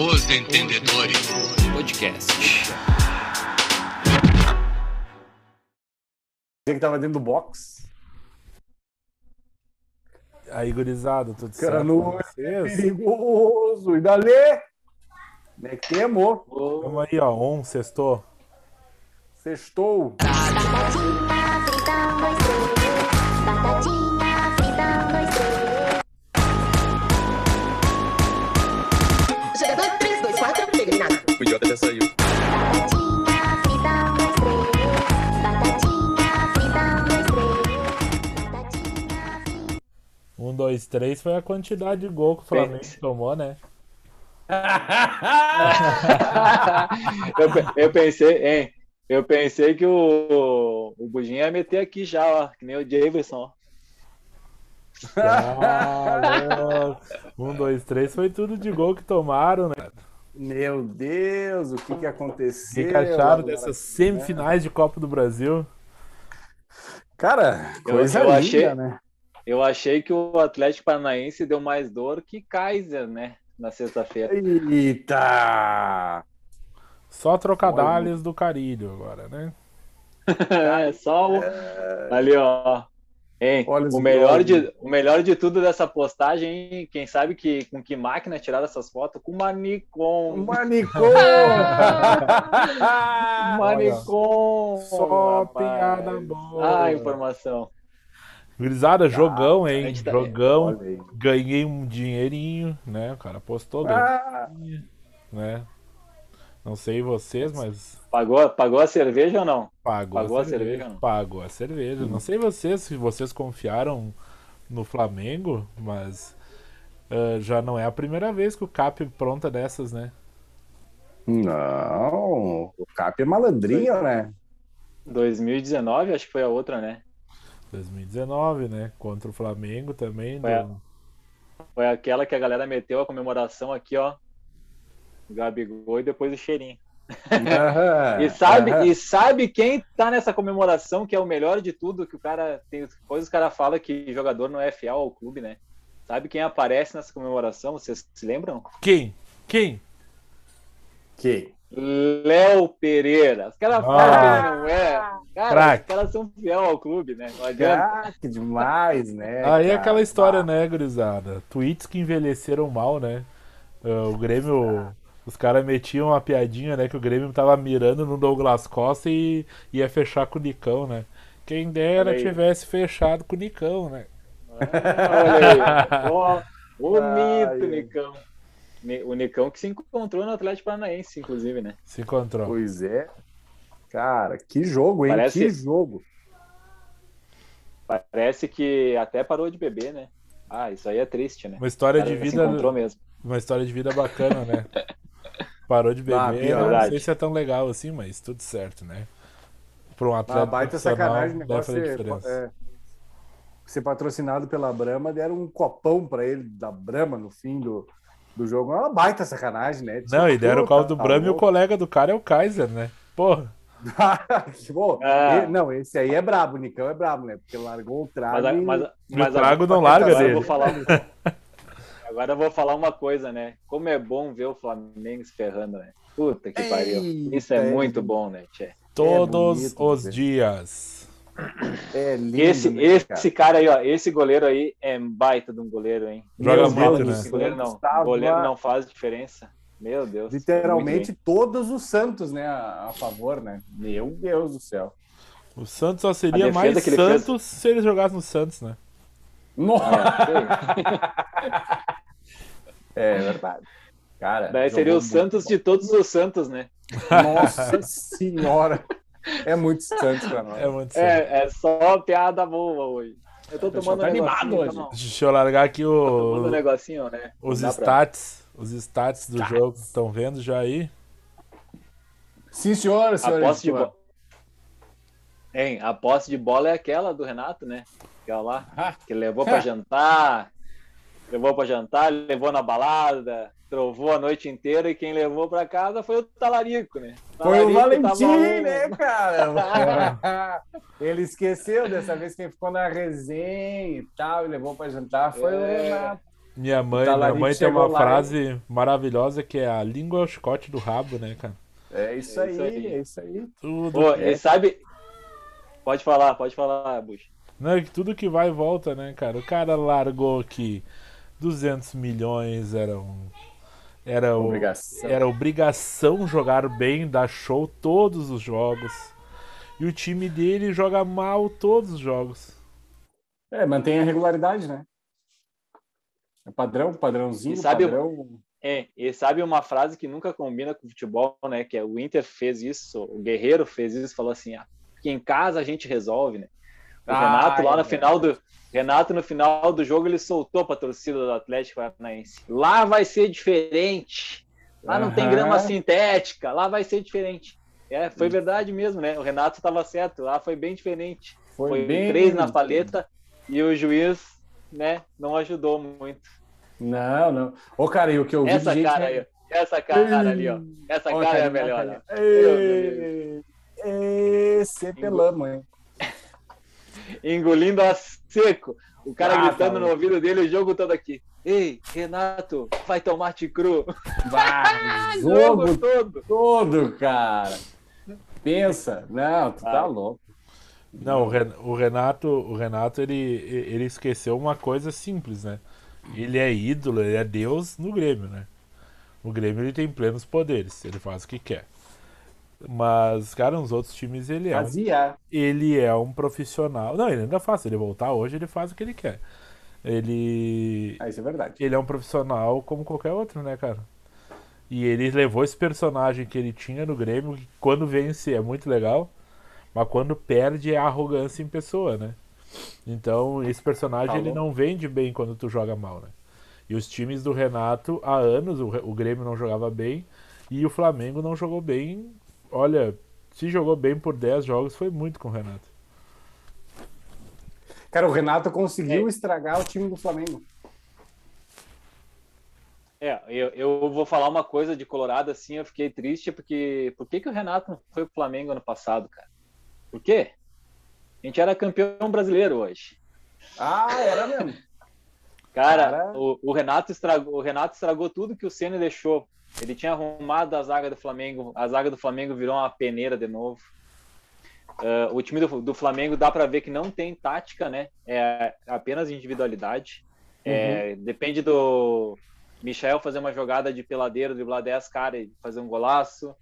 Os Entendedores Podcast. Você que tava dentro do box. Aí, gurizada, tudo Cara, certo com vocês? Perigoso. E dali? Metemos. Vamos aí, ó, um, sextou. Sextou. Batatinha O idiota já saiu. Um, dois, três. Foi a quantidade de gol que o Flamengo tomou, né? eu, eu pensei, hein? Eu pensei que o, o Budinho ia meter aqui já, ó, que nem o Javerson, ó. Ah, um, dois, três foi tudo de gol que tomaram, né? Meu Deus, o que que O aconteceu? que, que acharam agora? dessas semifinais de Copa do Brasil? Cara, Eu- coisa eu linda, achei- né? Eu achei que o Atlético Paranaense deu mais dor que Kaiser, né? Na sexta-feira. Eita! Só trocadalhos do Carilho agora, né? é só o... Ali, ó. Hein, o, melhor de, o melhor de tudo dessa postagem, hein? quem sabe que, com que máquina tiraram essas fotos? Com uma Nikon. Manicô! Manicom! Só rapaz. piada boa. Ah, informação. Gurizada, jogão, hein? tá- Jogão. Ganhei um dinheirinho, né? O cara postou, ganhei, Ah, né? Não sei vocês, mas Pagou, pagou a cerveja ou não? pagou, Pagou a a cerveja. cerveja, não? Pagou a cerveja. Não sei vocês, se vocês confiaram no Flamengo, mas ah, já não é a primeira vez que o Cap pronta dessas, né? não, o Cap é malandrinho, né? 2019, acho que foi a outra, né? 2019, né? Contra o Flamengo também. Foi a- do- Foi aquela que a galera meteu a comemoração aqui, ó. Gabigol e depois o cheirinho. Aham, E sabe, aham. e sabe quem tá nessa comemoração que é o melhor de tudo, que o cara tem depois os caras falam que jogador não é fiel ao clube, né? Sabe quem aparece nessa comemoração? Vocês se lembram? Quem? Quem? Que? Léo Pereira. Os caras falam que não é. Cara, Craque. os caras são fiel ao clube, né? Não adianta. Craque demais, né? Aí é cara? aquela história, né, gurizada? Tweets que envelheceram mal, né? Ah, o Grêmio, os caras metiam uma piadinha, né? Que o Grêmio tava mirando no Douglas Costa e ia fechar com o Nicão, né? Quem dera tivesse fechado com o Nicão, né? Olha aí. Ó, o Ai. Nicão. O Nicão que se encontrou no Atlético Paranaense, inclusive, né? Se encontrou. Pois é. Cara, que jogo, hein? Parece- Que jogo. Parece que até parou de beber, né? Ah, isso aí é triste, né? Uma história Cara, de Se vida, encontrou mesmo. uma história de vida bacana, né? Parou de beber, Ah, não sei se é tão legal assim, mas tudo certo, né? Para um atleta Ah, baita sacanagem o negócio fazer é, é, ser patrocinado pela Brahma, deram um copão pra ele da Brahma no fim do, do jogo. É uma baita sacanagem, né? Não, e deram o caldo do Tá Brahma e o colega do cara é o Kaiser, né? Porra. Pô, Ah. e- não, esse aí é brabo, o Nicão é brabo, né? Porque largou o trago. Mas, a- e- mas, mas o trago não larga agora eu dele. vou falar, agora eu vou falar uma coisa, né? Como é bom ver o Flamengo se ferrando, né? Puta que pariu. Isso é Eita, muito é. bom, né, Tchê? Todos bonito os ver. dias. É lindo, Esse, né, esse cara aí, ó, esse goleiro aí é baita de um goleiro, hein? Joga Meu muito, Deus, né? Esse goleiro não, Estava goleiro não faz diferença. Meu Deus. Literalmente todos os Santos, né? A, a favor, né? Meu Deus do céu. O Santos só seria mais ele fez- Santos se ele jogasse no Santos, né? Nossa. É, é verdade. Cara, daí seria o Santos de todos os Santos, né? Nossa senhora. É muito Santos pra nós. É muito Santos. É, é só piada boa hoje. Eu tô O tomando tá um animado hoje. então, Deixa eu largar aqui Tô tomando um o, negocinho, né? os dá pra- stats. Os stats do jogo. Estão vendo já aí? Sim, senhora, A senhora. posse de bola. Hein, a posse de bola é aquela do Renato, né? Aquela lá, Ah. que levou pra jantar, levou pra jantar, levou na balada, trovou a noite inteira e quem levou pra casa foi o Talarico, né? Foi o Talarico Valentim, tava um- né, cara? Ele esqueceu dessa vez quem ficou na resenha e tal, e levou pra jantar foi o É. Renato. Minha mãe, minha mãe tem uma lá frase maravilhosa que é a língua é o chicote do rabo, né, cara? É isso, É aí, isso aí. é isso aí. Tudo Pô, e sabe. Pode falar, pode falar, Bush. Não, é que tudo que vai e volta, né, cara? O cara largou que 200 milhões eram. Era, o- Obrigação. era obrigação jogar bem, dar show todos os jogos. E o time dele joga mal todos os jogos. É, mantém a regularidade, né? É padrão, padrãozinho, E sabe o- padrão. É, e sabe uma frase que nunca combina com futebol, né? Que é o Inter fez isso, o Guerreiro fez isso, falou assim: ah, que em casa a gente resolve, né? O Ah, Renato lá é no final do Renato no final do jogo ele soltou para a torcida do Atlético Paranaense. Lá vai ser diferente. Lá não tem Aham. grama sintética, lá vai ser diferente. É, foi verdade mesmo, né? O Renato estava certo, lá foi bem diferente. Foi, Foi bem. três na paleta e o juiz, né, não ajudou muito. Não, não. Ô, cara, e o que eu vi Essa gente... cara aí, ó. essa cara ali, ó. Essa Ó, cara é a melhor. ó. Ei, ei, cepelamos, hein? Engolindo a seco. O cara Ah, gritando tá no ouvido dele o jogo todo aqui. Ei, Renato, vai tomate cru. Bah, jogo jogo todo. todo, cara. Pensa. Não, tu tá Ah. louco. Não, o Ren- o Renato, o Renato ele, ele esqueceu uma coisa simples, né? Ele é ídolo, ele é Deus no Grêmio, né? O Grêmio ele tem plenos poderes, ele faz o que quer. Mas, cara, nos outros times ele é um Fazia. ele é um profissional. Não, ele ainda faz. Se ele voltar hoje, ele faz o que ele quer. Ele. Ah, isso é verdade. Ele é um profissional como qualquer outro, né, cara? E ele levou esse personagem que ele tinha no Grêmio, que quando vence é muito legal, mas quando perde é arrogância em pessoa, né? Então, esse personagem ele Falou. não vende bem quando tu joga mal, né? E os times do Renato, há anos, o Grêmio não jogava bem e o Flamengo não jogou bem. Olha, se jogou bem por 10 jogos, foi muito com o Renato. Cara, o Renato conseguiu É. estragar o time do Flamengo. É, eu, eu vou falar uma coisa de Colorado assim, eu fiquei triste porque por que, que o Renato não foi pro Flamengo ano passado, cara? Por quê? A gente era campeão brasileiro hoje. Ah, era mesmo. Cara, Cara. O, o Renato estragou, o Renato estragou tudo que o Ceni deixou. Ele tinha arrumado a zaga do Flamengo, a zaga do Flamengo virou uma peneira de novo. Ah, o time do, do Flamengo dá para ver que não tem tática, né? É apenas individualidade. É, depende do Michel fazer uma jogada de peladeiro, driblar 10 caras e fazer um golaço.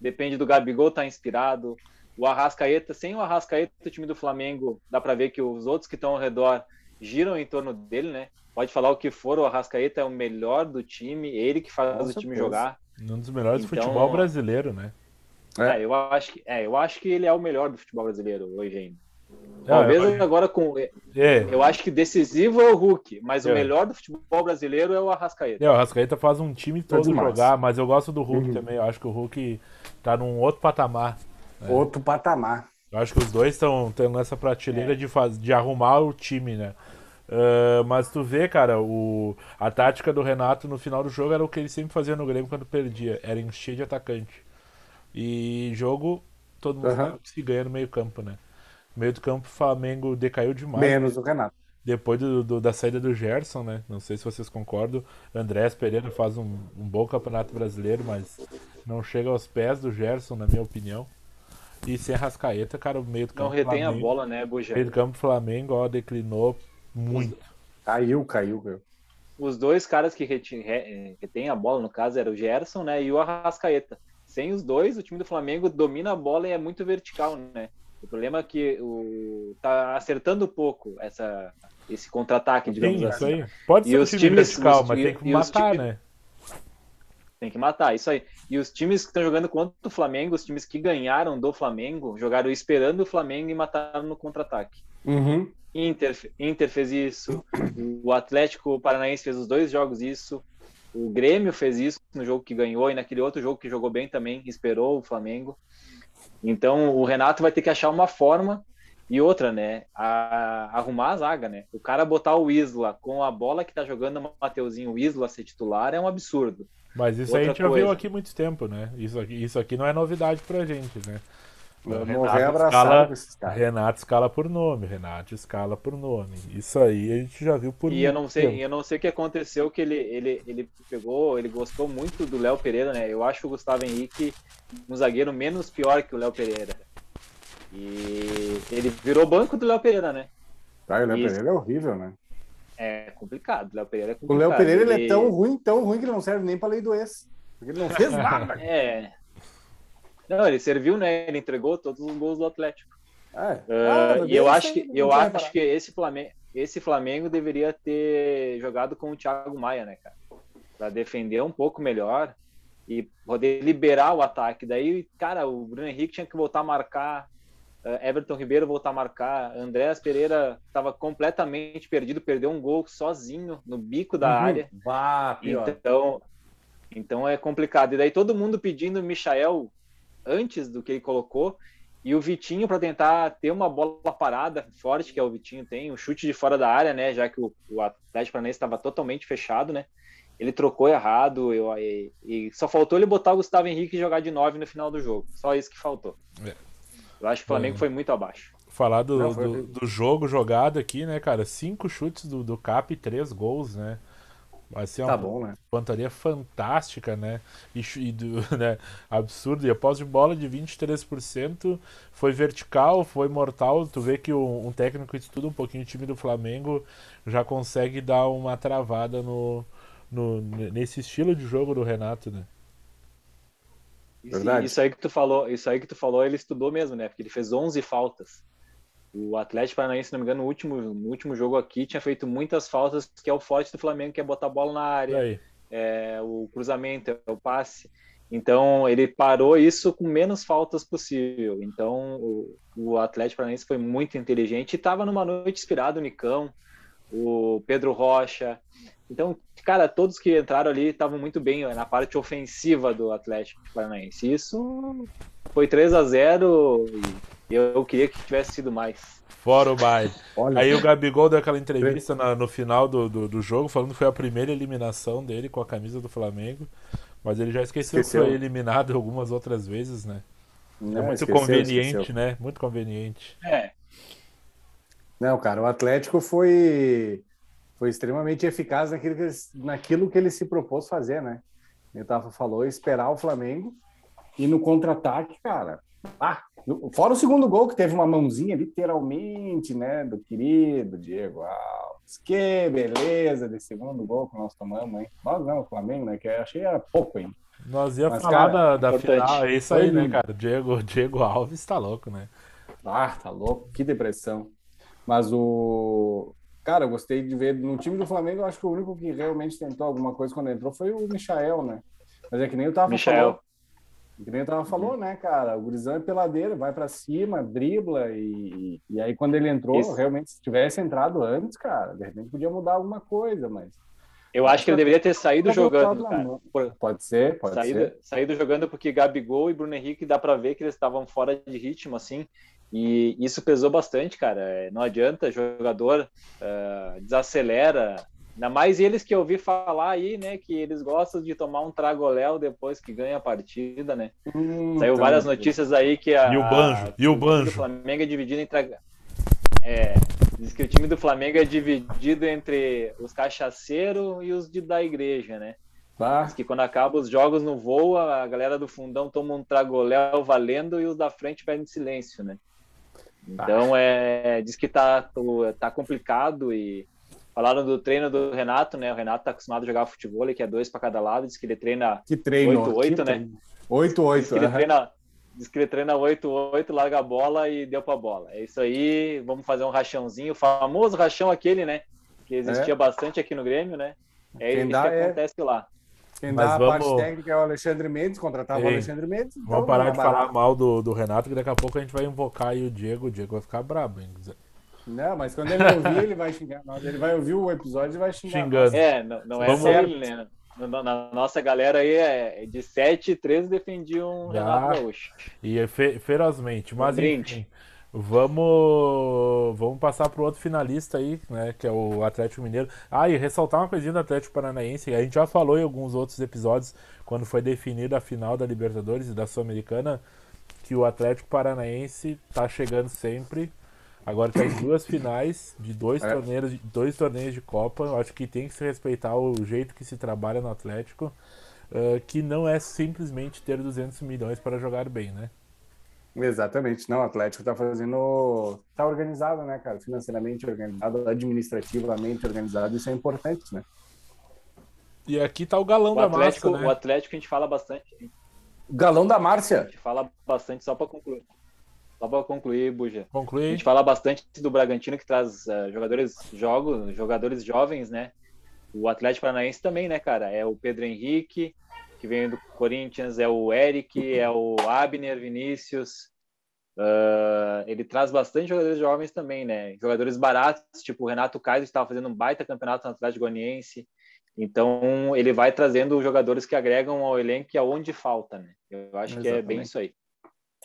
Depende do Gabigol estar inspirado. O Arrascaeta, sem o Arrascaeta, o time do Flamengo, dá para ver que os outros que estão ao redor giram em torno dele, né? Pode falar o que for, o Arrascaeta é o melhor do time, ele que faz Com o time certeza. jogar. Um dos melhores do Então- futebol brasileiro, né? É. É, eu acho que, é, eu acho que ele é o melhor do futebol brasileiro hoje ainda. É, Talvez eu- agora com. É, Eu acho que decisivo é o Hulk, mas É. o melhor do futebol brasileiro é o Arrascaeta. é, o Rascaeta faz um time todo jogar, mas eu gosto do Hulk Uhum. também. Eu acho que o Hulk tá num outro patamar. Outro patamar. Eu acho que os dois estão nessa prateleira É. de, faz, de arrumar o time, né? Ah, mas tu vê, cara, o, a tática do Renato no final do jogo era o que ele sempre fazia no Grêmio quando perdia, era encher de atacante. E jogo, todo mundo que se ganha no meio campo, né? No meio do campo, o Flamengo decaiu demais. Menos o Renato. Depois do, do- da saída do Gerson, né? Não sei se vocês concordam. Andrés Pereira faz um, um bom campeonato brasileiro, mas não chega aos pés do Gerson, na minha opinião. E sem Rascaeta, cara, o meio do campo Não retém a Flamengo- bola, né, o Buja? meio do campo Flamengo, ó, declinou muito. Caiu, caiu, caiu. Os dois caras que retêm a bola, no caso, era o Gerson né, e o Arrascaeta. Sem os dois, o time do Flamengo domina a bola e é muito vertical, né? O problema é que o tá acertando pouco essa, esse contra-ataque, digamos Tem isso assim. aí. Pode E ser um os time times- vertical, os mas tem que e matar, times- né? Tem que matar, isso aí. E os times que estão jogando contra o Flamengo, os times que ganharam do Flamengo, jogaram esperando o Flamengo e mataram no contra-ataque. Uhum. Inter, Inter fez isso, o Atlético Paranaense fez os dois jogos isso, o Grêmio fez isso no jogo que ganhou e naquele outro jogo que jogou bem também, esperou o Flamengo. Então o Renato vai ter que achar uma forma e outra, né? a- arrumar a zaga, né? O cara botar o Isla com a bola que tá jogando o Mateuzinho, o Isla ser titular é um absurdo. Mas isso aí a Outra gente já viu coisa. aqui há muito tempo, né? Isso aqui, isso aqui não é novidade pra gente, né? Abraçado escala- com esses caras. Renato escala por nome, Renato escala por nome. Isso aí a gente já viu por E eu não sei, tempo. eu não sei o que aconteceu, que ele, ele, ele pegou, ele gostou muito do Léo Pereira, né? Eu acho o Gustavo Henrique um zagueiro menos pior que o Léo Pereira. E ele virou banco do Léo Pereira, né? Tá, o Léo Isso. Pereira é horrível, né? É complicado, o Léo Pereira é O complicado. Léo Pereira ele é tão ruim, tão ruim que ele não serve nem pra lei do ex. Porque ele não fez nada. É. Não, ele serviu, né? Ele entregou todos os gols do Atlético. É. Ah, Ah, e eu acho que eu acho reparado. que esse Flamengo, esse Flamengo deveria ter jogado com o Thiago Maia, né, cara? Pra defender um pouco melhor e poder liberar o ataque. Daí, cara, o Bruno Henrique tinha que voltar a marcar, eh, Everton Ribeiro voltar a marcar, Andréas Pereira estava completamente perdido, perdeu um gol sozinho no bico da Uhum. área. Pior. Então, então é complicado. E daí todo mundo pedindo o Michael antes do que ele colocou. E o Vitinho para tentar ter uma bola parada forte, que é o Vitinho tem, um chute de fora da área, né? Já que o, o Atlético Paranaense estava totalmente fechado, né? Ele trocou errado eu, e, e só faltou ele botar o Gustavo Henrique e jogar de 9 no final do jogo. Só isso que faltou. É. Eu acho que o Flamengo É. foi muito abaixo. Falar do, Não, foi do, do jogo jogado aqui, né, cara? Cinco chutes do, do Cap e três gols, né? Vai ser uma Tá bom, né? pontaria fantástica, né? E, e do, né? Absurdo. E a posse de bola de 23% foi vertical, foi mortal. Tu vê que um, um técnico que estuda um pouquinho o time do Flamengo já consegue dar uma travada no, no, nesse estilo de jogo do Renato, né? Isso, Verdade. isso aí que tu falou, isso aí que tu falou, ele estudou mesmo, né? Porque ele fez 11 faltas. O Atlético Paranaense, se não me engano, no último, no último jogo aqui tinha feito muitas faltas, que é o forte do Flamengo, que é botar a bola na área, é o cruzamento, é o passe. Então ele parou isso com menos faltas possível. Então o, o Atlético Paranaense foi muito inteligente e estava numa noite inspirado o Nicão, o Pedro Rocha. Então, cara, todos que entraram ali estavam muito bem na parte ofensiva do Atlético Paranaense. Isso foi 3 a 0 e eu queria que tivesse sido mais. Fora o baile. Aí o Gabigol deu aquela entrevista na- no final do, do, do jogo, falando que foi a primeira eliminação dele com a camisa do Flamengo. Mas ele já esqueceu, Esqueceu. que foi eliminado algumas outras vezes, né? não, é muito esqueceu, conveniente, esqueceu. né? Muito conveniente. É, Não, cara, o Atlético foi, foi extremamente eficaz naquilo que, ele, naquilo que ele se propôs fazer, né? O Tafa falou, esperar o Flamengo e no contra-ataque, cara. Ah, fora o segundo gol, que teve uma mãozinha literalmente, né, do querido Diego Alves. Que beleza de segundo gol que nós tomamos, hein? Nós não, o Flamengo, né? Que eu achei era pouco, hein? Nós ia Mas, falar cara, da, da final, é isso aí, né, cara? Diego, Diego Alves tá louco, né? Ah, tá louco, que depressão. Mas o. Cara, eu gostei de ver. No time do Flamengo, eu acho que o único que realmente tentou alguma coisa quando entrou foi o Michael, né? Mas é que nem o Tava Michael. Falou. Que nem o Tava falou, né, cara? O Gurizão é peladeiro, vai pra cima, dribla e, e aí quando ele entrou, Isso. realmente, se tivesse entrado antes, cara, de repente podia mudar alguma coisa, mas. eu acho que ele deveria ter saído Tá jogando, cara. Pode ser, pode saído, ser. saído jogando porque Gabigol e Bruno Henrique dá pra ver que eles estavam fora de ritmo, assim, e isso pesou bastante, cara. Não adianta, jogador ah, desacelera. Ainda mais eles que eu ouvi falar aí, né, que eles gostam de tomar um tragoléu depois que ganha a partida, né? Hum, Saiu então, várias notícias aí que a, E o Banjo, e o Banjo. do Flamengo é dividido entre é, diz que o time do Flamengo é dividido entre os cachaceiros e os de, da igreja, né? Tá? Diz que quando acaba os jogos no voo, a galera do fundão toma um tragoléu valendo e os da frente pedem silêncio, né? Então é, diz que tá, tá complicado e falaram do treino do Renato, né? O Renato tá acostumado a jogar futebol, que é dois para cada lado, diz que ele treina Que treino. 8-8, que né? treino. 8-8, Diz que ele treina, diz que ele treina 8-8, larga a bola e deu pra bola. É isso aí, vamos fazer um rachãozinho, o famoso rachão aquele, né? Que existia bastante aqui no Grêmio, né? É Quem isso dá que é- acontece lá. Quem Mas dá a vamos- parte técnica é o Alexandre Mendes, contratava o Ei, Alexandre Mendes. então Vamos parar de é barato. falar mal do, do Renato, que daqui a pouco a gente vai invocar aí o Diego. O Diego vai ficar brabo, hein? Não, mas quando ele ouvir, ele vai xingar. Ele vai ouvir o episódio e vai xingar. Xingando. É, não, não é Vamos- só ele, né? Na, nossa galera aí é de 7 13 defendiam o Já. Renato Gaúcho. E é fe- ferozmente. Mas Um enfim, vamos, vamos passar pro outro finalista aí, né? Que é o Atlético Mineiro. Ah, e ressaltar uma coisinha do Atlético Paranaense. A gente já falou em alguns outros episódios, quando foi definida a final da Libertadores e da Sul-Americana, que o Atlético Paranaense tá chegando sempre. Agora tá em duas finais de dois, É. torneios, dois torneios de Copa. Eu acho que tem que se respeitar o jeito que se trabalha no Atlético, ah, que não é simplesmente ter 200 milhões para jogar bem, né? Exatamente. Não, o Atlético tá fazendo. Tá organizado, né, cara? Financeiramente organizado, administrativamente organizado, isso é importante, né? E aqui tá o galão O da Atlético, massa, né? o Atlético a gente fala bastante. O galão da A Márcia. gente fala bastante só para concluir. Só para concluir, Buja. A Conclui. gente fala bastante do Bragantino que traz eh, jogadores jogos, jogadores jovens, né? O Atlético Paranaense também, né, cara? É o Pedro Henrique, que vem do Corinthians, é o Eric, é o Abner Vinícius. Ah, ele traz bastante jogadores jovens também, né? Jogadores baratos, tipo o Renato Kaiser, que estava fazendo um baita campeonato no Atlético Goianiense. Então, ele vai trazendo jogadores que agregam ao elenco e aonde falta, né? Eu acho que é bem Exatamente. isso aí.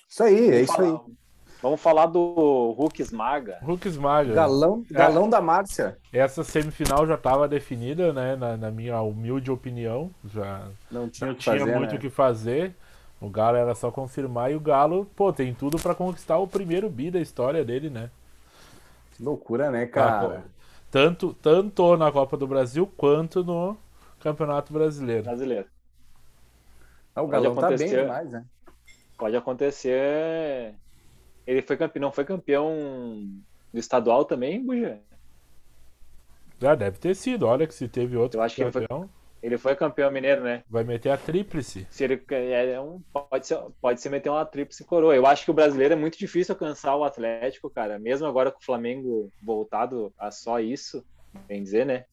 Isso aí, é isso aí. Vamos falar do Hulk Esmaga. Hulk esmaga. Galão, galão da Márcia. Essa semifinal já estava definida, né? Na, na minha humilde opinião. Já Não tinha não tinha fazer, muito o né? que fazer. O Galo era só confirmar e o Galo, pô, tem tudo pra conquistar o primeiro bi da história dele, né? Que loucura, né, Ah, cara? pô, tanto, tanto na Copa do Brasil quanto no Campeonato Brasileiro. brasileiro. Ah, o galão tá bem demais, né? Pode acontecer. Ele foi campeão, não foi campeão do estadual também, Buja? Já deve ter sido. Olha que se teve outro Eu acho que ele foi- campeão, Ele foi campeão mineiro, né? vai meter a tríplice. Se ele é um, pode ser, pode ser meter uma tríplice coroa. Eu acho que o brasileiro é muito difícil alcançar o Atlético, cara. Mesmo agora com o Flamengo voltado a só isso, bem dizer, né?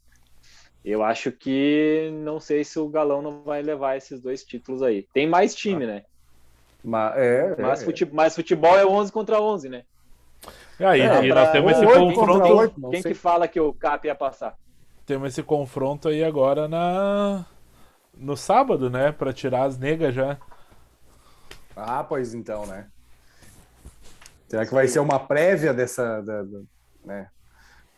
Eu acho que não sei se o Galão não vai levar esses dois títulos aí. Tem mais time, né? Mas, é, Mas, é. fute- mas futebol é 11 contra 11, né? E aí, É, e pra- nós temos esse confronto. contra oito, não Quem sei. que fala que o Cap ia passar? Temos esse confronto aí agora na no sábado, né? Pra tirar as negas já. Ah, pois então, né? Será que vai ser uma prévia dessa. Da, da- né?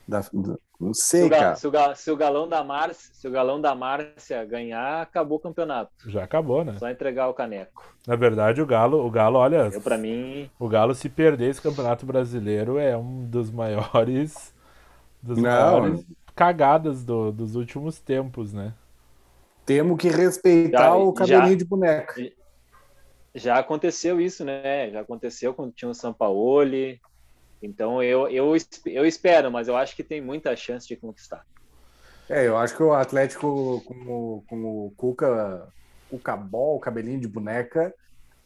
Da- da- não Se sei, o, ga- cara. se o se o galão da Márcia, se o galão da Márcia ganhar, acabou o campeonato. Já acabou, né? Só entregar o caneco. Na verdade, o Galo, o Galo, olha, Eu para mim, o Galo se perder esse Campeonato Brasileiro é um dos maiores dos Não. maiores cagadas do- dos últimos tempos, né? Temos que respeitar Já- o cabelinho já- de boneca. já aconteceu isso, né? Já aconteceu quando tinha o Sampaoli. Então eu, eu, eu espero, mas eu acho que tem muita chance de conquistar. É, eu acho que o Atlético com o, com o Cuca, Cuca Ball, cabelinho de boneca,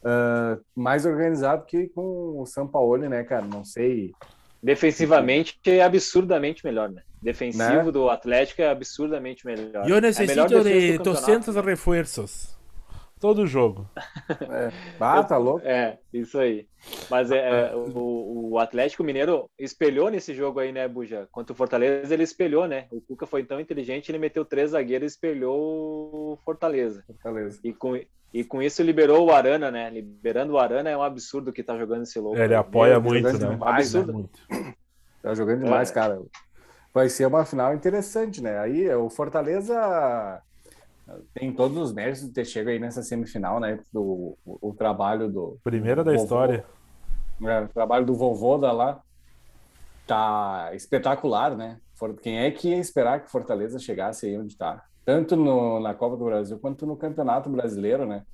ah, mais organizado que com o Sampaoli, né, cara? Não sei. Defensivamente é absurdamente melhor, né? Defensivo Né? do Atlético é absurdamente melhor. Eu É melhor necessito defesa de do campeonato. 200 reforços. Todo jogo. É. Ah, tá louco? É, isso aí. Mas é, é, o, o Atlético Mineiro espelhou nesse jogo aí, né, Buja? Contra o Fortaleza, ele espelhou, né? O Cuca foi tão inteligente, ele meteu três zagueiros e espelhou o Fortaleza. Beleza. E com, e com isso liberou o Arana, né? Liberando o Arana é um absurdo que tá jogando esse louco. Ele aí. apoia Meu Deus, muito, né? demais, Absurdo. Muito. Tá jogando demais, É. cara. Vai ser uma final interessante, né? Aí o Fortaleza tem todos os méritos de ter chegado aí nessa semifinal, né? Do, o, o trabalho do. Primeira da vovô, história. né? O trabalho do vovô da lá tá espetacular, né? For- Quem é que ia esperar que Fortaleza chegasse aí onde tá? Tanto no, na Copa do Brasil quanto no Campeonato Brasileiro, né?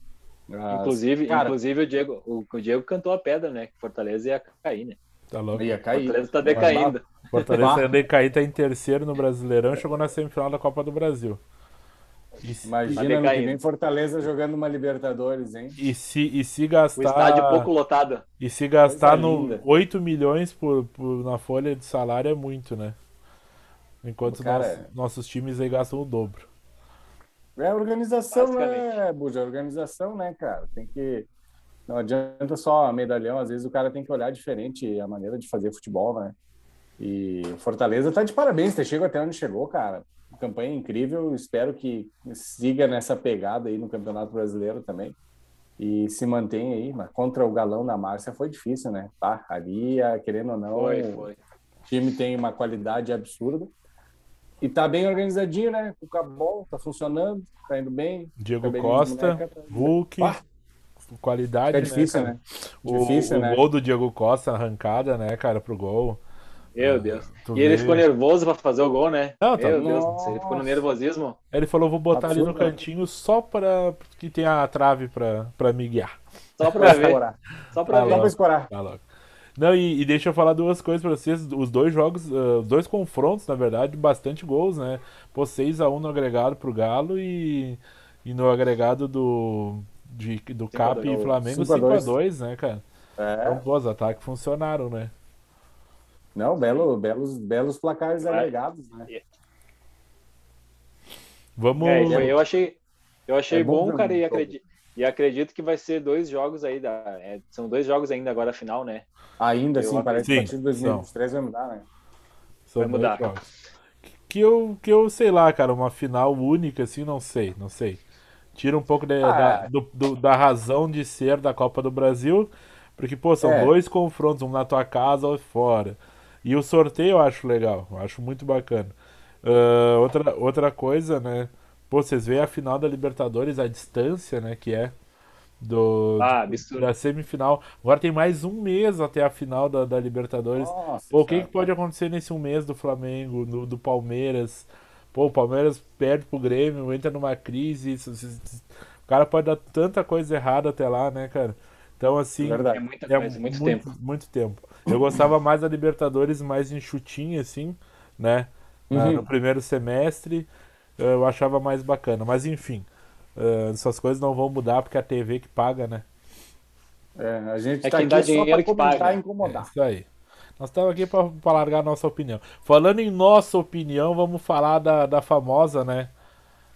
As- Inclusive, cara, inclusive o Diego, o, o Diego cantou a pedra, né? Que Fortaleza ia cair, né? Tá louco. ia cair. Fortaleza tá decaindo. Fortaleza Bah. ainda cair, tá em terceiro no Brasileirão e chegou na semifinal da Copa do Brasil. E, se- Imagina no que vem Fortaleza jogando uma Libertadores, hein? e se, e se O gastar. estádio pouco lotado. E se gastar Coisa no linda. 8 milhões por, por- na folha de salário é muito, né? Enquanto Cara, nós- nossos times aí gastam o dobro. É organização, né. Buja? Organização, né, cara? Tem que. Não adianta só medalhão, às vezes o cara tem que olhar diferente a maneira de fazer futebol, né? E o Fortaleza tá de parabéns, ter chegado até onde chegou, cara. Campanha incrível, espero que siga nessa pegada aí no Campeonato Brasileiro também. E se mantenha aí, mas contra o Galão da Márcia foi difícil, né? Tá, ali, ah, querendo ou não, Foi, o foi. time tem uma qualidade absurda. E tá bem organizadinho, né? O Cabol tá funcionando, tá indo bem. Diego Cabelinho de Costa, tá- Hulk, Pá. qualidade, É difícil, cara? né? O, Difícil, o né? gol do Diego Costa, arrancada, né, cara, pro gol. Meu Deus. Tu E ele vê. ficou nervoso pra fazer o gol, né? Não, tá- Meu Deus, céu, ele ficou no Nossa. nervosismo. Ele falou, vou botar ali no Absurdo, né? cantinho só pra que tem a trave pra, pra me guiar. Só Pra ver. escorar. Só pra Tá ver. Só lá. pra escorar. Tá louco. Não, e, e deixa eu falar duas coisas pra vocês. Os dois jogos, os dois confrontos, na verdade, bastante gols, né? Pô, 6x1 no agregado pro Galo e, e no agregado do, de, do Cap e. Flamengo 5 a 2. 5x2, né, cara? Então, É. pô, os ataques funcionaram, né? Não, belo, belos, belos placares Vai. agregados, né? Vamos. É, eu, achei, eu achei É bom bom, cara, e acredito, e acredito que vai ser dois jogos aí. Da, é, são dois jogos ainda agora, final, né? Ainda assim, Eu parece que a partir de 2023 vai mudar, né? São Vai mudar. Que eu, que eu sei lá, cara, uma final única, assim, não sei, não sei. Tira um pouco de- Ah. da, do- do- da razão de ser da Copa do Brasil, porque, pô, são É. dois confrontos, um na tua casa, outro fora. E o sorteio eu acho legal, eu acho muito bacana. Ah, outra, outra coisa, né? Pô, vocês veem a final da Libertadores, a distância, né, que é do, Ah, do- absurdo. da semifinal. Agora tem mais um mês até a final da, da Libertadores. Nossa, Pô, o que, que pode acontecer nesse um mês do Flamengo, do, do Palmeiras? Pô, o Palmeiras perde pro Grêmio, entra numa crise. isso- isso- isso- o cara pode dar tanta coisa errada até lá, né, cara? Então, assim, Verdade. É muita é coisa, muito, muito, tempo. muito tempo. Eu gostava mais da Libertadores mais enxutinha, assim, né? Uhum. No primeiro semestre, eu achava mais bacana. Mas, enfim, eh, essas coisas não vão mudar porque é a TV que paga, né? É, a gente É tá aqui dá só pra comentar paga. e É incomodar. isso aí. Nós estamos aqui para largar a nossa opinião. Falando em nossa opinião, vamos falar da, da famosa, né?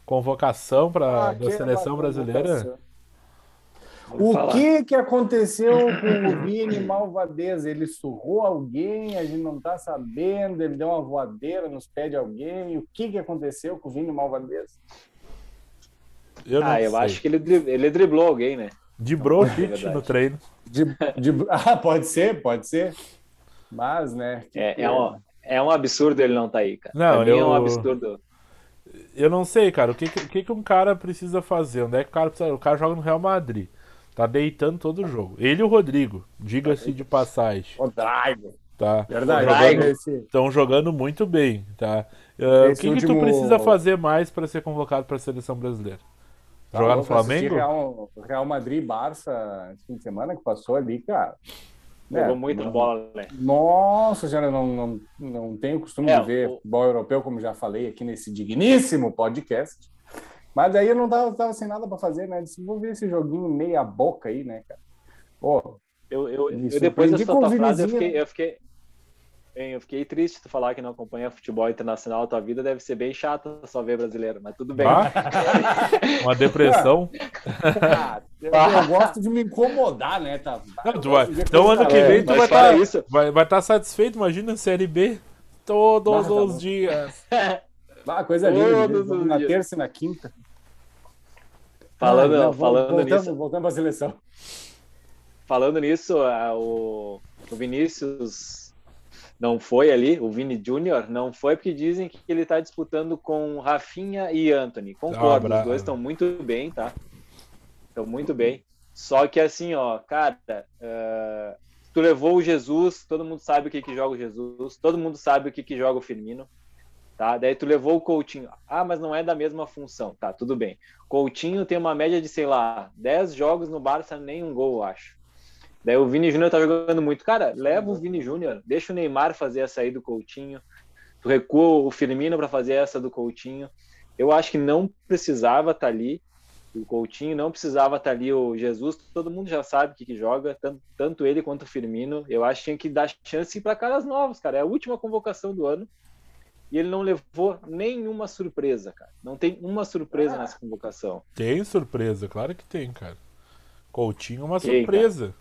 Convocação para da Aquela seleção brasileira. Vamos O falar. que que aconteceu com o Vini Malvadez? Ele surrou alguém, a gente não tá sabendo, ele deu uma voadeira nos pés de alguém. O que que aconteceu com o Vini Malvadez? Eu não Ah, eu sei. acho que ele, ele driblou alguém, né? Dibrou o É no treino. De, de- ah, pode ser, pode ser. Mas, né? É, é, um, é um absurdo ele não tá aí, cara. Não, pra mim é um eu- absurdo. Eu não sei, cara. O que, que que um cara precisa fazer? Onde é que o cara precisa... O cara joga no Real Madrid. Tá deitando todo o jogo. Ele e o Rodrigo, diga-se de passagem, O Drago. tá? Verdade. Estão jogando muito bem, tá? Ah, o que, que tu último- precisa fazer mais para ser convocado para a seleção brasileira? Tá Jogar no Flamengo? Real, Real Madrid e Barça esse fim de semana que passou ali, cara. Jogou É, muita não- bola, né? Nossa, já não, não, não tenho costume É, de ver o- futebol europeu, como já falei aqui nesse digníssimo podcast. Mas aí eu não tava, tava sem nada para fazer, né? Disse, vou ver esse joguinho meia boca aí, né, cara? Pô, Eu, eu, eu depois dessa tua frase, eu fiquei, eu fiquei, eu fiquei triste tu falar que não acompanha futebol internacional. Tua vida deve ser bem chata só ver brasileiro, mas tudo bem. Ah, uma depressão. ah, eu, eu gosto de me incomodar, né? Tá? Não, Eu vai- então ano que vem tu vai estar isso- vai, vai tá satisfeito, imagina Série B todos Ah, tá os bom. dias. Ah, coisa linda. Todos na dias. terça e na quinta. Falando, Ah, não, falando voltamos, nisso, Voltando para a seleção. falando nisso, o, o Vinícius não foi ali, o Vini Júnior não foi porque dizem que ele tá disputando com Rafinha e Anthony. Concordo, Ah, os dois estão muito bem, tá? Estão muito bem. Só que assim, ó, cara, eh, tu levou o Jesus, todo mundo sabe o que que joga o Jesus, todo mundo sabe o que que joga o Firmino, tá? Daí tu levou o Coutinho. Ah, mas não é da mesma função. Tá, tudo bem. Coutinho tem uma média de, sei lá, 10 jogos no Barça, nem um gol, eu acho. Daí o Vini Júnior tá jogando muito. Cara, leva o Vini Júnior, deixa o Neymar fazer essa aí do Coutinho. Tu recua o Firmino para fazer essa do Coutinho. Eu acho que não precisava estar ali o Coutinho, não precisava estar ali o Jesus. Todo mundo já sabe que, que joga, tanto, tanto ele quanto o Firmino. Eu acho que tinha que dar chance para caras novos, cara. É a última convocação do ano e ele não levou nenhuma surpresa, cara. Não tem uma surpresa Ah. nessa convocação. Tem surpresa, claro que tem, cara. Coutinho é uma Tem, surpresa.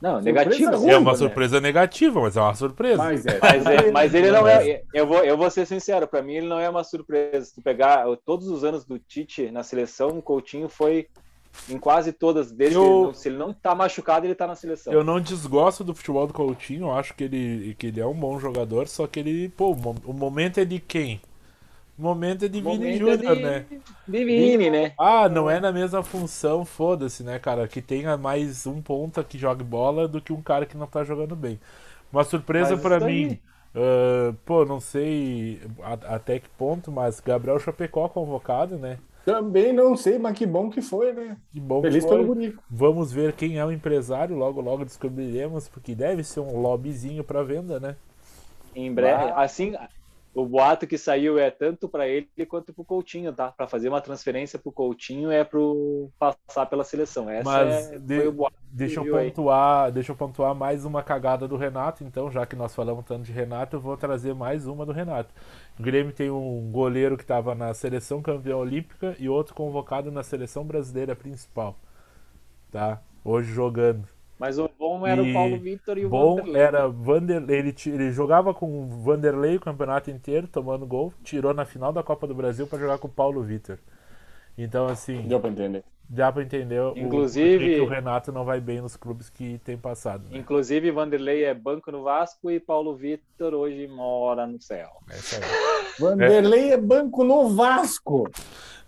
Não, Surpresa negativa. ruim, É uma né? surpresa negativa, mas é uma surpresa. Mas é. Mas, é- mas ele não é. Eu vou, eu vou ser sincero, para mim ele não é uma surpresa. Se tu pegar todos os anos do Tite na seleção, o Coutinho foi em quase todas. Desde Eu- ele não- se ele não tá machucado, ele tá na seleção. Eu não desgosto do futebol do Coutinho, eu acho que ele, que ele é um bom jogador, só que ele, pô, o mo- o momento é de quem? Momento é de Vini Momento Júnior, de- né? De Vini, né? Ah, não é na mesma função, foda-se, né, cara? Que tenha mais um ponta que jogue bola do que um cara que não tá jogando bem. Uma surpresa aí- mim, ah, pô, não sei até que ponto, mas Gabriel Chapecó convocado, né? Também não sei, mas que bom que foi, né? Que bom Feliz que foi. pelo Guri. Vamos ver quem é o empresário, logo logo descobriremos, porque deve ser um lobbyzinho pra venda, né? Em breve. Ah. Assim, o boato que saiu é tanto para ele quanto pro Coutinho, tá? Para fazer uma transferência pro Coutinho é pro passar pela seleção. Essa Mas é, de- o. Deixa eu viu aí. pontuar, deixa eu pontuar mais uma cagada do Renato, então, já que nós falamos tanto de Renato, eu vou trazer mais uma do Renato. O Grêmio tem um goleiro que estava na seleção campeã olímpica e outro convocado na seleção brasileira principal. Tá? Hoje jogando. Mas o bom era E o Paulo Vitor e o Bom Vanderlei. era Vanderlei, ele, ele jogava com o Vanderlei o campeonato inteiro, tomando gol, tirou na final da Copa do Brasil para jogar com o Paulo Vitor. Então, assim, Deu pra entender. dá para entender o Inclusive- porquê que o Renato não vai bem nos clubes que tem passado. Né? Inclusive, Vanderlei é banco no Vasco e Paulo Vitor hoje mora no céu. É isso aí. Vanderlei é banco no Vasco.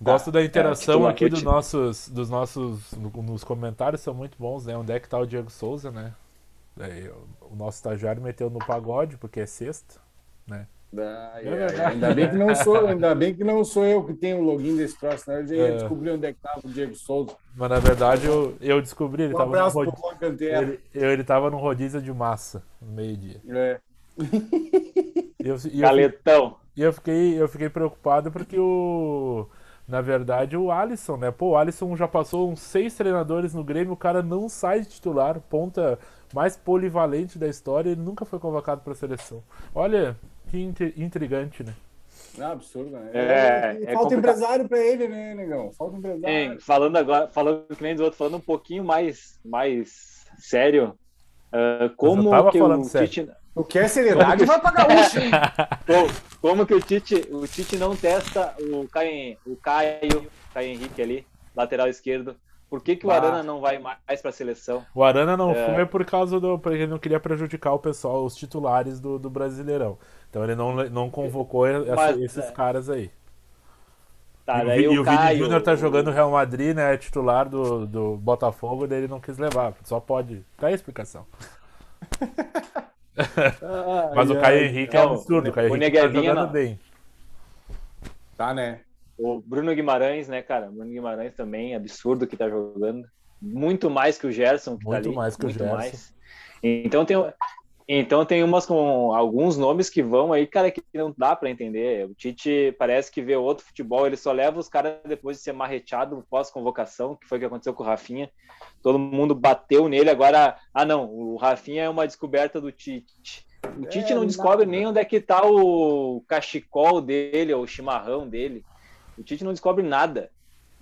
Gosto da interação titular, aqui dos nossos, dos nossos no- nos comentários, são muito bons, né? Onde é que tá o Diego Souza, né? Daí, o- nosso estagiário meteu no pagode, porque é sexta, né? É verdade. ainda bem que não sou, ainda bem que não sou eu que tenho o login desse troço, né? Eu já ia É. descobrir onde é que tava o Diego Souza. Mas na verdade eu, eu descobri, ele Um tava, no rodízio, ele, eu- ele tava no rodízio de massa, no meio-dia. É. E eu, e eu, Galetão. e eu fiquei, eu fiquei preocupado porque o. Na verdade, o Alisson, né? Pô, o Alisson já passou uns seis treinadores no Grêmio, o cara não sai de titular, ponta mais polivalente da história, ele nunca foi convocado pra seleção. Olha, que intri- intrigante, né? É absurdo, né? É, é Falta complicado. empresário pra ele, né, negão? Falta empresário. Hein, falando agora, falando que nem dos outros, falando um pouquinho mais, mais sério, ah, como tava que falando o sério. Tite, Tu quer seriedade, vai pra gaúcho. como, como que o Tite, o Tite não testa o Caio, o Caio, Caio Henrique ali, lateral esquerdo? Por que, que o Bah. Arana não vai mais para a seleção? O Arana não foi por causa do. porque ele não queria prejudicar o pessoal, os titulares do, do Brasileirão. Então ele não, não convocou essa- Mas, esses é. caras aí. Tá, e o, o, e o Vini Júnior tá jogando no Real Madrid, né? É titular do, do Botafogo, daí ele não quis levar. Só pode. Tá aí a explicação. Mas o Caio Henrique é absurdo. O Caio o Henrique tá Neguebinha jogando não. bem. Tá, né? O Bruno Guimarães, né, cara? Bruno Guimarães também, absurdo que tá jogando. Muito mais que o Gerson, que Muito tá ali. mais que o muito Gerson. mais. Então tem, então tem umas com alguns nomes que vão aí, cara, que não dá pra entender. O Tite parece que vê outro futebol, ele só leva os caras depois de ser marreteado pós-convocação, que foi o que aconteceu com o Rafinha. Todo mundo bateu nele, agora, ah não, o Rafinha é uma descoberta do Tite. O Tite É, não descobre nem onde é que tá o cachecol dele, ou o chimarrão dele. O Tite não descobre nada.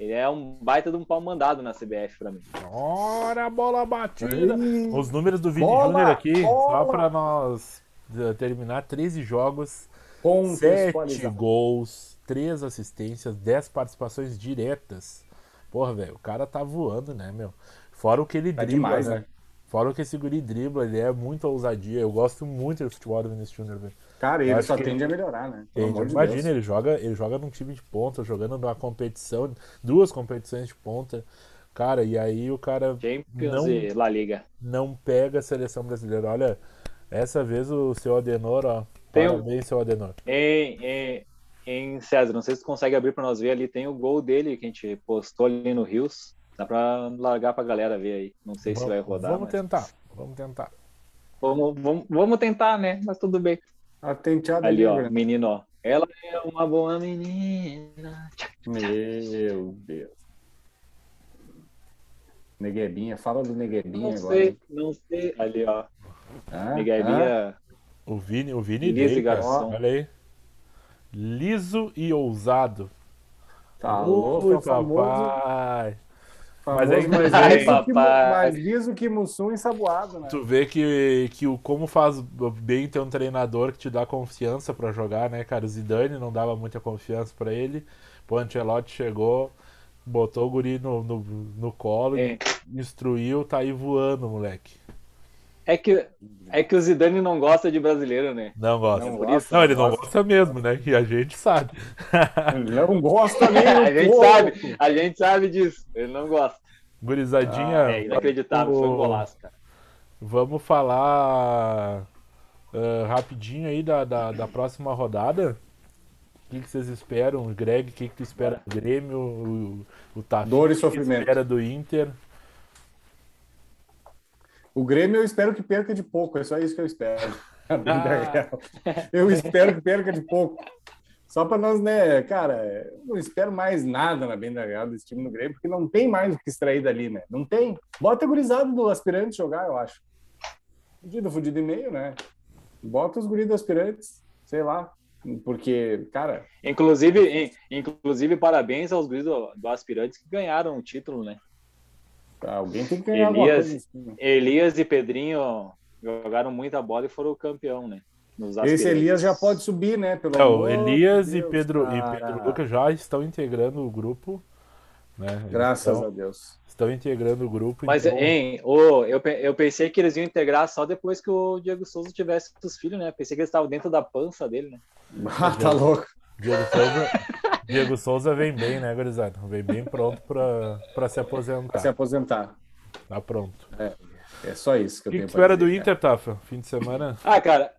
Ele é um baita de um pau mandado na CBF pra mim. Ora, a bola batida. Ih, Os números do Vini Júnior aqui, só bola. pra nós eh, terminar: 13 jogos, pontos 7 qualizados. gols, 3 assistências, 10 participações diretas. Porra, velho, o cara tá voando, né, meu? Fora o que ele Tá dribla, demais, né? né? Fora que esse guri dribla, ele é muito ousadia. Eu gosto muito do futebol do Vinícius Júnior, velho. Cara, ele só tende a melhorar, né? Pelo Entende? amor de Imagina, Deus. ele joga, ele joga num time de ponta, jogando numa competição, duas competições de ponta. Cara, e aí o cara Champions Não- e La Liga. não pega a seleção brasileira. Olha, essa vez o seu Adenor, ó. Tem um- Parabéns, seu Adenor. Em, em, em César, não sei se tu consegue abrir pra nós ver ali, tem o gol dele que a gente postou ali no Rios. Dá pra largar pra galera ver aí. Não sei se vai rodar. Vamos mas- tentar, vamos tentar. Vamos, vamos, vamos tentar, né? Mas tudo bem. Atenteado Ali, ó, menino, ó. Ela é uma boa menina. Meu Deus. Neguebinha, fala do Neguebinha Não agora. sei, não sei. Ali, ó. Ah, ah, Miguelinha. O Vini, o Vini Liso e garçom. Olha aí. Liso e ousado. tá Ui, louco, famoso, papai. famoso, Mas é Ai, liso que, papai. mais liso que Mussum ensaboado, né? Tu vê que, que o como faz bem ter um treinador que te dá confiança pra jogar, né, cara? O Zidane não dava muita confiança pra ele. Pô, o Ancelotti chegou, botou o guri no, no, no colo, É. instruiu, tá aí voando, moleque. É que, é que o Zidane não gosta de brasileiro, né? Não gosta. Não por gosta, isso. Não, ele não gosta. gosta mesmo, né? E a gente sabe. Não gosta um A gente pouco. sabe, a gente sabe disso. Ele não gosta. Gurizadinha, É inacreditável, foi um golaço, cara. vamos falar ah, rapidinho aí da, da, da próxima rodada. O que, que vocês esperam? Greg, o que, que tu espera do Grêmio? O, o Tafi, Dor e o que sofrimento. espera do Inter? O Grêmio eu espero que perca de pouco, é só isso que eu espero. A vida real. Eu espero que perca de pouco. Só para nós, né, cara, eu não espero mais nada na bem da real desse time do Grêmio, porque não tem mais o que extrair dali, né? Não tem. Bota a gurizada do aspirante jogar, eu acho. Fudido, fudido e meio, né? Bota os guris do aspirantes, sei lá. Porque, cara, Inclusive, in- inclusive parabéns aos guris do, do Aspirantes que ganharam o título, né? Alguém tem que ganhar Elias- coisa. Elias e Pedrinho jogaram muita bola e foram o campeão, né? Esse. Elias já pode subir, né? Pelo o amor Elias de e Deus, Pedro, e cara. Pedro Lucas já estão integrando o grupo. Né? Graças estão, a Deus. estão integrando o grupo. Mas, então- hein, ô, eu, eu pensei que eles iam integrar só depois que o Diego Souza tivesse os filhos, né? Pensei que eles estavam dentro da pança dele, né? Ah, tá louco. Diego Souza, Diego Souza vem bem, né, gurizada? Vem bem pronto pra, pra se aposentar. Pra se aposentar. Tá pronto. É só isso que O eu que, tenho que tu pra espera do dizer, Inter, Tafa? Fim de semana? Ah, cara.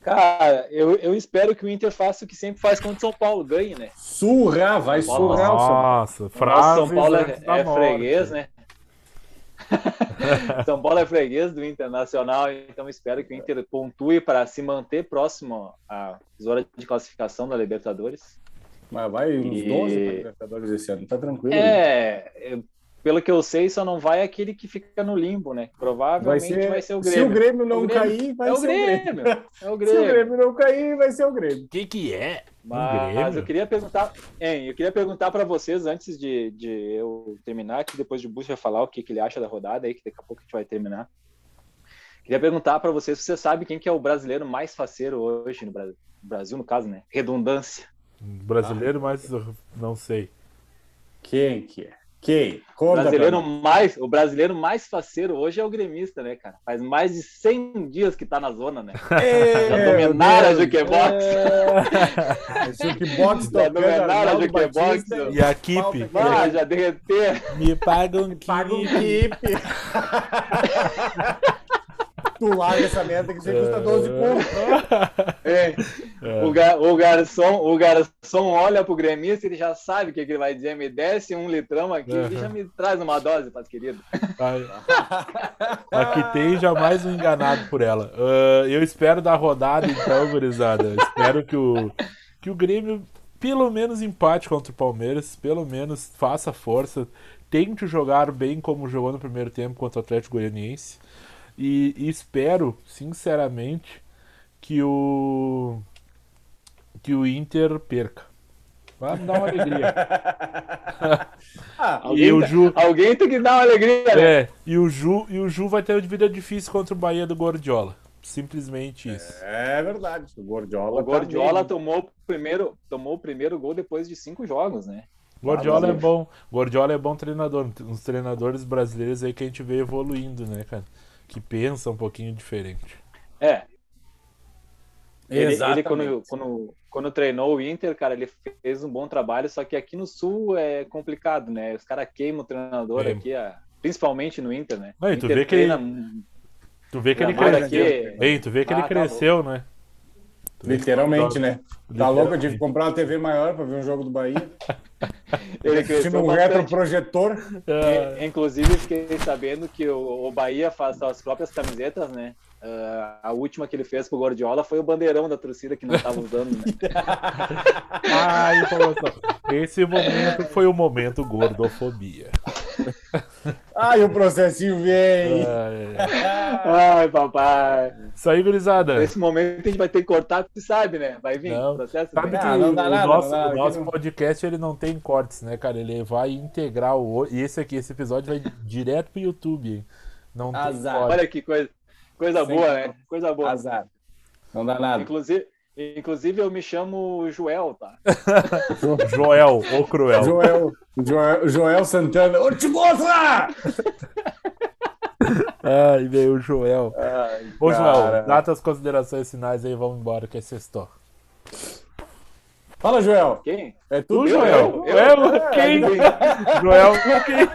Cara, eu, eu espero que o Inter faça o que sempre faz contra o São Paulo, ganhe, né? Surra, vai surrar o São Paulo. Nossa, Nossa, frases São Paulo é, é freguês, né? São Paulo é freguês do Internacional, então espero que o Inter pontue para se manter próximo à zona de classificação da Libertadores. Mas vai uns E- 12 para Libertadores esse ano, tá tranquilo. É, pelo que eu sei, só não vai aquele que fica no limbo, né? Provavelmente vai ser, o Grêmio. Se o Grêmio não O Grêmio- cair, vai é o ser o Grêmio. Grêmio. É o Se o Grêmio. Grêmio não cair, vai ser o Grêmio. O que que é? Mas Grêmio? eu queria perguntar, hein, eu queria perguntar para vocês antes de, de eu terminar, que depois de Bush vai falar o que, que ele acha da rodada aí, que daqui a pouco a gente vai terminar. Queria perguntar para vocês se você sabe quem que é o brasileiro mais faceiro hoje no Brasil, no Brasil, no caso, né? Redundância. Brasileiro, mas eu não sei. Quem que é? Quem? O Conta brasileiro pra mim. mais, o brasileiro mais faceiro hoje é o gremista, né, cara? Faz mais de 100 dias que tá na zona, né? Já Meu dominaram a Deus. Jukebox. É, Jukebox Já dominaram a Jukebox. E a equipe? Falta Ah, já derreteram. Me pagam Paga um equipe. keep. tu larga essa merda que você custa 12 conto. É. O, ga- o garçom, o garçom olha pro gremista e ele já sabe o que, que ele vai dizer. Me desce um litrão aqui e já me traz uma dose, paz querido. Aqui tem jamais um enganado por ela. Ah, eu espero da rodada, então, gurizada. Espero que o, que o Grêmio, pelo menos, empate contra o Palmeiras. Pelo menos faça força. Tente jogar bem como jogou no primeiro tempo contra o Atlético Goianiense. E, e espero, sinceramente, que o que o Inter perca. Vai me dar uma alegria. Ah, e Alguém, o tá- Ju, alguém tem que dar uma alegria, né? é, e o Ju, e o Ju vai ter uma vida difícil contra o Bahia do Gordiola. Simplesmente isso. É verdade. O Gordiola. O Gordiola tá tomou o primeiro, tomou o primeiro gol depois de cinco jogos, né? Gordiola é bom. Gordiola é bom treinador. Uns treinadores brasileiros aí que a gente vê evoluindo, né, cara? Que pensa um pouquinho diferente. É. Ele, ele Exatamente. quando, quando, quando treinou o Inter, cara, ele fez um bom trabalho, só que aqui no Sul é complicado, né? Os caras queimam o treinador Queimam. aqui, principalmente no Inter, né? Não, e tu Inter vê que ele- treina- Tu vê que ele cresceu. aqui- Ei, tu vê que ele Ah, tá cresceu, né? Literalmente, né? Tá louco? Eu tive Literalmente. que comprar uma TV maior pra ver um jogo do Bahia. Ele cresceu um bastante. retroprojetor. E- Inclusive, fiquei sabendo que o, o Bahia faz suas próprias camisetas, né? Ah, a última que ele fez pro Gordiola foi o bandeirão da torcida que não estava usando, né? Ah, informação. Esse momento foi o momento gordofobia. Ai, o processinho vem. Ai, ai, ai. Ai, papai. Isso aí, gurizada. Nesse momento a gente vai ter que cortar, tu sabe, né? Vai vir Não. o processo. Sabe vem. que Ah, não dá o nada, nosso, nada, o nosso não- podcast ele não tem cortes, né, cara? Ele vai integrar o. E esse aqui, esse episódio vai direto pro YouTube. hein? Não tem Azar. corte. Olha que coisa, coisa Sem boa, né? Coisa boa. Azar. Não dá nada. Inclusive, inclusive, eu me chamo Joel, tá? Joel, o Cruel. Joel, Joel, Joel Santana. Ô, te mostra! Ai, veio o Joel. Ai, Ô. Joel, dá tuas considerações finais aí, vamos embora, que é sextou. Fala, Joel. Quem? É Tu, tu, Joel? Eu? Eu? É, Quem? é, Joel, quem?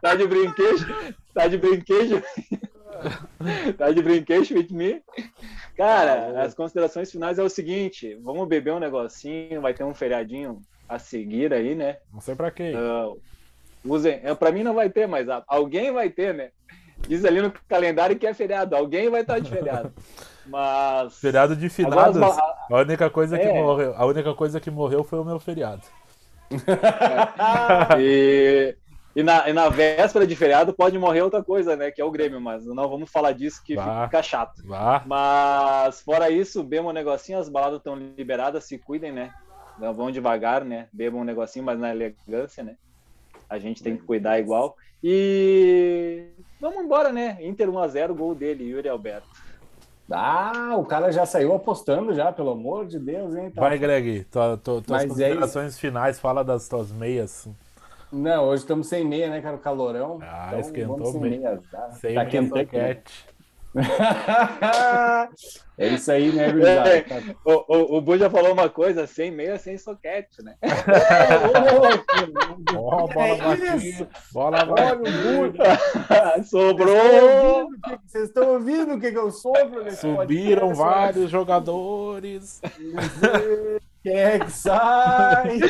Tá de brinquedo? Tá de brinquedo? Tá de brinquedo with me? Cara, as considerações finais é o seguinte: vamos beber um negocinho, vai ter um feriadinho a seguir aí, né? Não sei pra quem. Ah, usem, é, pra mim não vai ter, mas alguém vai ter, né? Diz ali no calendário que é feriado, alguém vai estar de feriado. Mas. Feriado de finados. a- A única coisa que É. morreu, a única coisa que morreu foi o meu feriado. E, e, na, e na véspera de feriado pode morrer outra coisa, né? Que é o Grêmio, mas não vamos falar disso que Bah. fica chato. Vá. Mas fora isso, bebam um negocinho, as baladas estão liberadas, se cuidem, né? Não vão devagar, né? Bebam um negocinho, mas na elegância, né? A gente tem que cuidar igual. E vamos embora, né? Inter 1x0, gol dele, Yuri Alberto. Ah, o cara já saiu apostando já, pelo amor de Deus, hein? Tá- Vai, Greg, tua, tua, tuas Mas é considerações finais, fala das tuas meias. Não, hoje estamos sem meia, né, cara? O calorão. Ah, Então, esquentou bem. meia, tá, Sem tá meia quente. soquete. é isso aí, né, gurizada? É. Tá- O, o, o Bu já falou uma coisa, sem meia, sem soquete, né? Ó, bola É batida. isso. Bola Olha batida. Sobrou! Vocês estão ouvindo o que, que eu sofro nesse Subiram vários jogadores. Quem é que sai?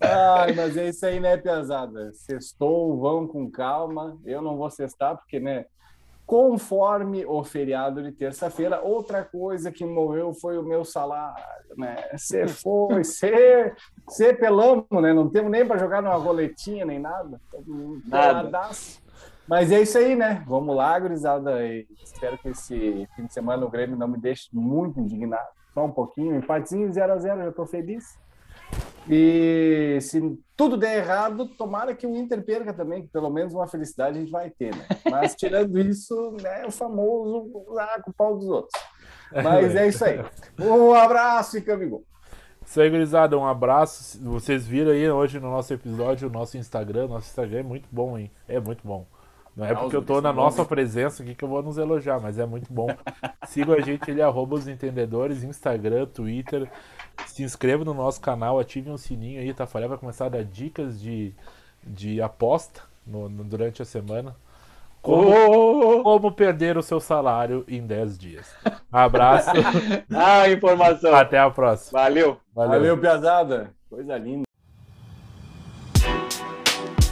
Ai, mas é isso aí, né, Piazada? Sextou, vão com calma. Eu não vou sextar, porque, né, conforme o feriado de terça-feira, outra coisa que morreu foi o meu salário, né? Você foi, você, você pelamos, né? Não temos nem para jogar numa roletinha, nem nada. Nada. Peladaço. Mas é isso aí, né? Vamos lá, gurizada. Espero que esse fim de semana o Grêmio não me deixe muito indignado. Só um pouquinho. Empatezinho 0x0, já estou feliz. E se tudo der errado, tomara que o Inter perca também, que pelo menos uma felicidade a gente vai ter, né? Mas tirando isso, né, o famoso lá com o pau dos outros. Mas é isso aí. Um abraço e Camigol. Isso aí, gurizada, um abraço. Vocês viram aí hoje no nosso episódio o nosso Instagram. Nosso Instagram é muito bom, hein? É muito bom. Não é porque eu tô na nossa presença aqui que eu vou nos elogiar, mas é muito bom. Sigam a gente, ele é arroba os entendedores, Instagram, Twitter. Se inscreva no nosso canal, ative o sininho aí, Tafarel vai começar a dar dicas de, de aposta no- no- durante a semana. Como, Oh! como perder o seu salário em 10 dias. Abraço, Ah, informação. até a próxima. Valeu. Valeu. Valeu, Piazada. Coisa linda.